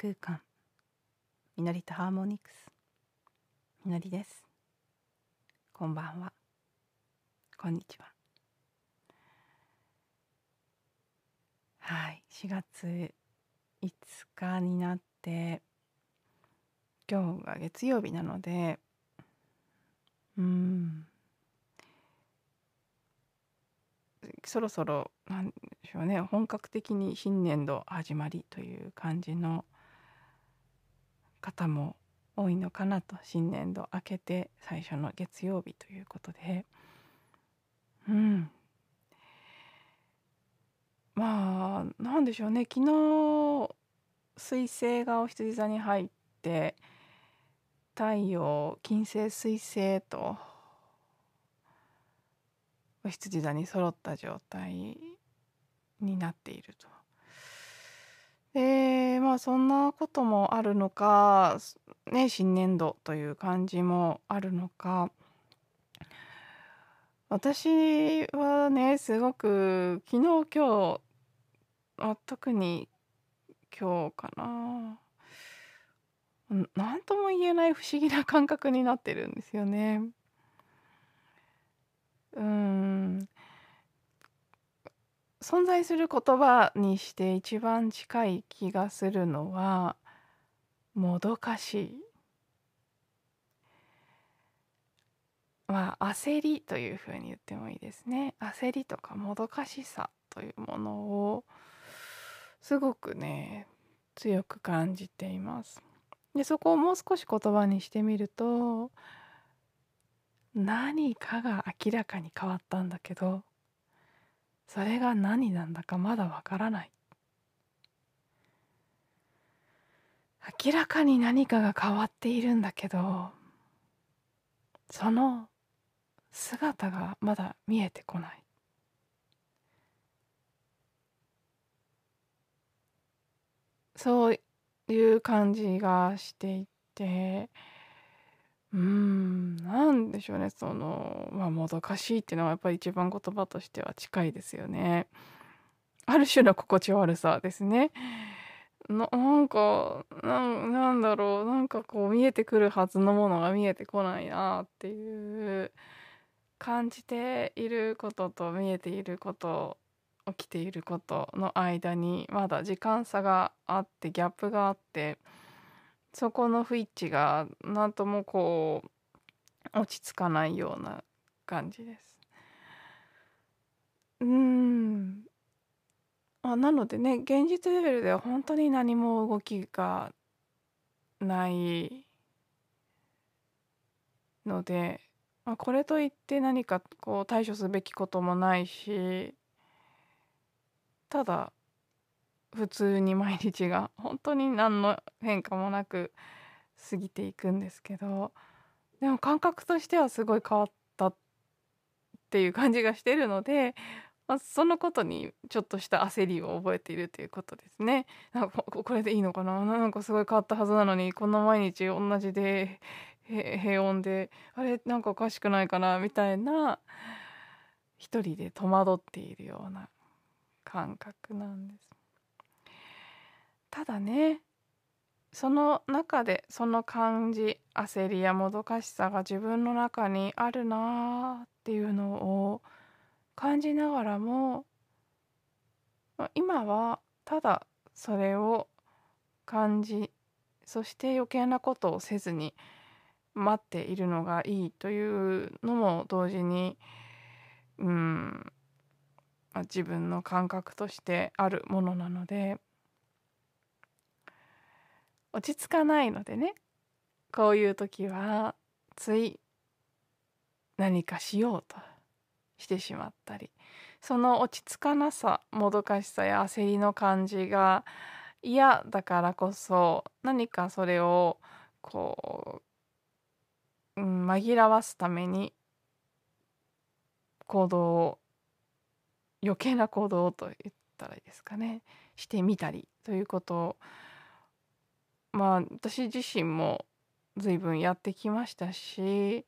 空間。みのりとハーモニクス。みのりです。こんばんは。こんにちは。はい。4月5日になって今日が月曜日なのでうん。そろそろなんでしょうね。本格的に新年度始まりという感じの方も多いのかなと新年度明けて最初の月曜日ということで。うん。まあなんでしょうね。昨日水星がお羊座に入って太陽金星水星とお羊座に揃った状態になっていると。でまあそんなこともあるのか、ね、新年度という感じもあるのか。私はねすごく昨日今日あ特に今日かな。何とも言えない不思議な感覚になってるんですよね。うん。存在する言葉にして一番近い気がするのはもどかしい。まあ焦りというふうに言ってもいいですね。焦りとかもどかしさというものをすごくね強く感じています。でそこをもう少し言葉にしてみると何かが明らかに変わったんだけどそれが何なんだかまだわからない。明らかに何かが変わっているんだけどその姿がまだ見えてこない。そういう感じがしていて、んでしょうね、その、まあ、もどかしいっていうのはやっぱり一番言葉としては近いですよね。ある種の心地悪さですね。ななんか、ななんだろう、なんかこう見えてくるはずのものが見えてこないなっていう感じていることと見えていること、起きていることの間にまだ時間差があってギャップがあってそこの不一致が何ともこう落ち着かないような感じです。うんあなのでね現実レベルでは本当に何も動きがないので、まあ、これといって何かこう対処すべきこともないしただ普通に毎日が本当に何の変化もなく過ぎていくんですけどでも感覚としてはすごい変わったっていう感じがしてるので、まあ、そのことにちょっとした焦りを覚えているということですね。なんかこれでいいのかな？なんかすごい変わったはずなのにこんな毎日同じで平穏であれ？なんかおかしくないかな？みたいな一人で戸惑っているような感覚なんです。ただねその中でその感じ焦りやもどかしさが自分の中にあるなっていうのを感じながらも今はただそれを感じそして余計なことをせずに待っているのがいいというのも同時にうん自分の感覚としてあるものなので落ち着かないのでね。こういう時はつい何かしようとしてしまったり。その落ち着かなさもどかしさや焦りの感じが嫌だからこそ何かそれをこう、うん、紛らわすために行動を余計な行動と言ったらいいですかね。してみたりということをまあ私自身も随分やってきましたし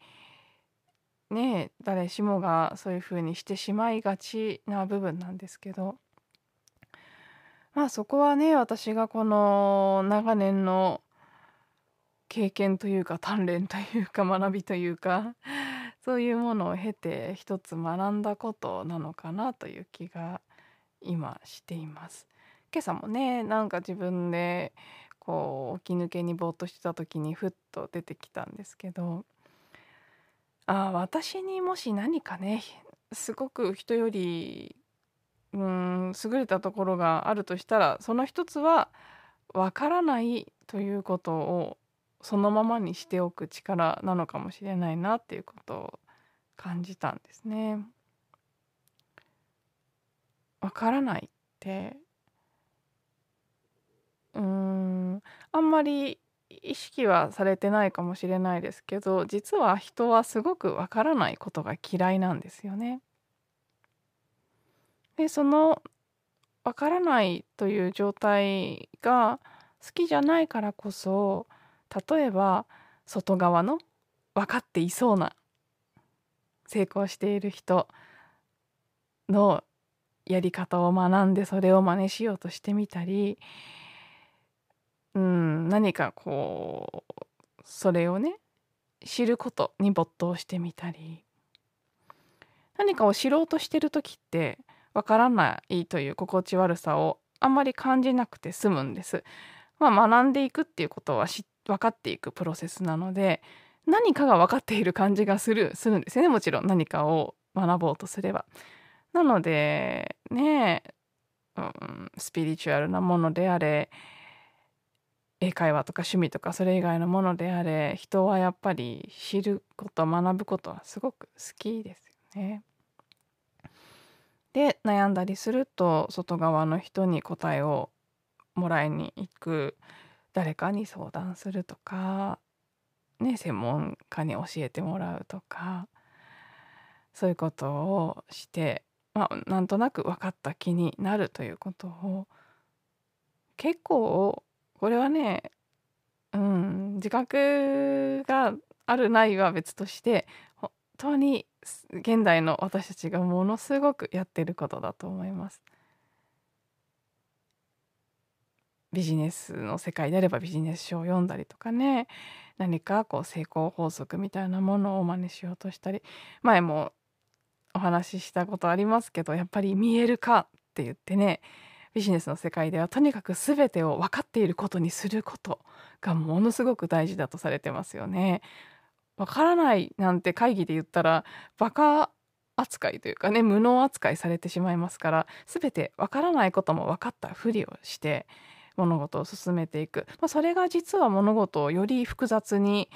ね誰しもがそういうふうにしてしまいがちな部分なんですけどまあそこはね私がこの長年の経験というか鍛錬というか学びというかそういうものを経て一つ学んだことなのかなという気が今しています。今朝もねなんか自分でこう起き抜けにぼーっとしてた時にふっと出てきたんですけどあ私にもし何かねすごく人よりうん優れたところがあるとしたらその一つはわからないということをそのままにしておく力なのかもしれないなっていうことを感じたんですね。わからないってうーんあんまり意識はされてないかもしれないですけど実は人はすごくわからないことが嫌いなんですよね。でそのわからないという状態が好きじゃないからこそ例えば外側の分かっていそうな成功している人のやり方を学んでそれを真似しようとしてみたりうん何かこうそれをね知ることに没頭してみたり何かを知ろうとしてる時ってわからないという心地悪さをあんまり感じなくて済むんです。まあ、学んでいくっていうことは分かっていくプロセスなので何かが分かっている感じがするするんですよねもちろん何かを学ぼうとすれば。なのでねうん、スピリチュアルなものであれ英会話とか趣味とかそれ以外のものであれ人はやっぱり知ること学ぶことはすごく好きですよね。で悩んだりすると外側の人に答えをもらいに行く誰かに相談するとか、ね、専門家に教えてもらうとかそういうことをして、まあ、なんとなく分かった気になるということを結構これはねうん自覚があるないは別として本当に現代の私たちがものすごくやってることだと思います。ビジネスの世界であればビジネス書を読んだりとかね何かこう成功法則みたいなものを真似しようとしたり前もお話ししたことありますけどやっぱり見える化って言ってねビジネスの世界ではとにかく全てを分かっていることにすることがものすごく大事だとされてますよね。わからないなんて会議で言ったらバカ扱いというかね無能扱いされてしまいますから全てわからないことも分かったふりをして物事を進めていく、まあ、それが実は物事をより複雑に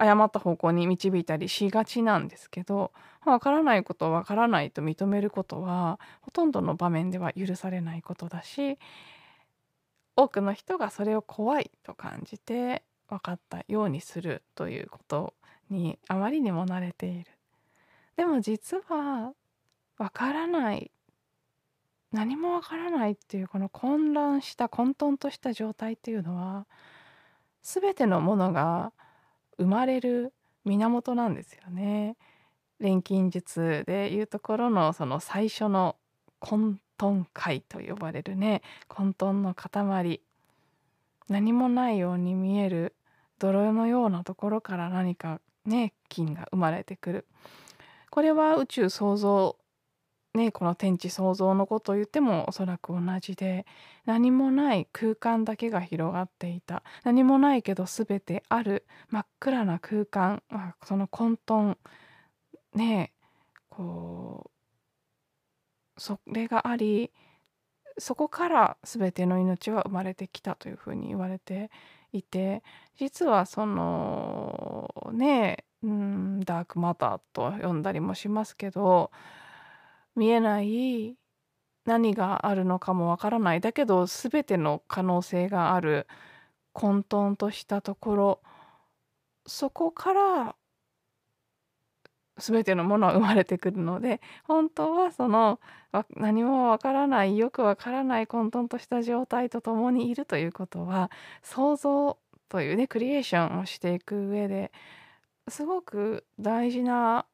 誤った方向に導いたりしがちなんですけどわからないことをわからないと認めることはほとんどの場面では許されないことだし多くの人がそれを怖いと感じて分かったようにするということにあまりにも慣れている。でも実はわからない何もわからないっていうこの混乱した混沌とした状態っていうのは全てのものが生まれる源なんですよね。錬金術でいうところのその最初の混沌界と呼ばれるね混沌の塊何もないように見える泥のようなところから何かね金が生まれてくるこれは宇宙創造ねこの天地創造のことを言ってもおそらく同じで何もない空間だけが広がっていた。何もないけど全てある真っ暗な空間、まあ、その混沌ねこうそれがありそこから全ての命は生まれてきたというふうに言われていて実はそのねうんダークマターと呼んだりもしますけど見えない何があるのかもわからない。だけど全ての可能性がある混沌としたところそこから全てのものは生まれてくるので本当はその何もわからないよくわからない混沌とした状態と共にいるということは想像というねクリエーションをしていく上ですごく大事な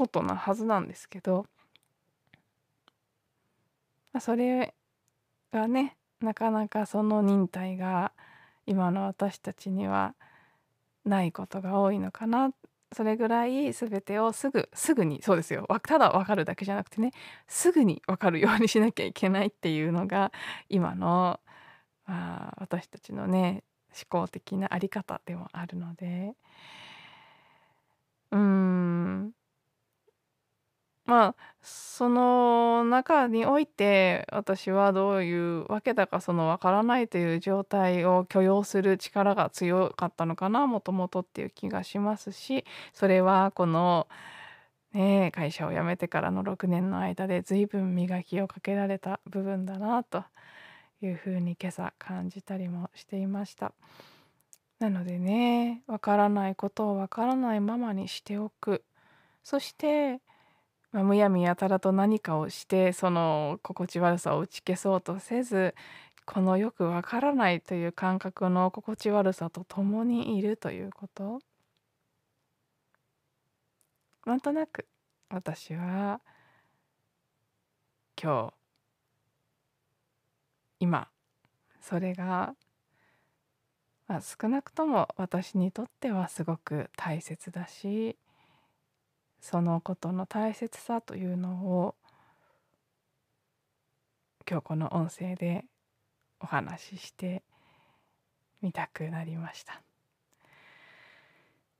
ことなはずなんですけどそれがねなかなかその忍耐が今の私たちにはないことが多いのかな。それぐらい全てをすぐすぐにそうですよ。ただ分かるだけじゃなくてねすぐに分かるようにしなきゃいけないっていうのが今の、まあ、私たちのね思考的なあり方でもあるので。うーん。まあその中において私はどういうわけだかその分からないという状態を許容する力が強かったのかなもともとっていう気がしますしそれはこの、ね、会社を辞めてからの6年の間で随分磨きをかけられた部分だなというふうに今朝感じたりもしていました。なのでねわからないことをわからないままにしておくそしてまあ、むやみやたらと何かをしてその心地悪さを打ち消そうとせずこのよくわからないという感覚の心地悪さと共にいるということ。なんとなく私は今日今それが、まあ、少なくとも私にとってはすごく大切だしそのことの大切さというのを今日この音声でお話ししてみたくなりました。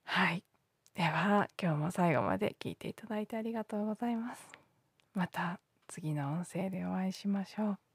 はい。では今日も最後まで聞いていただいてありがとうございます。また次の音声でお会いしましょう。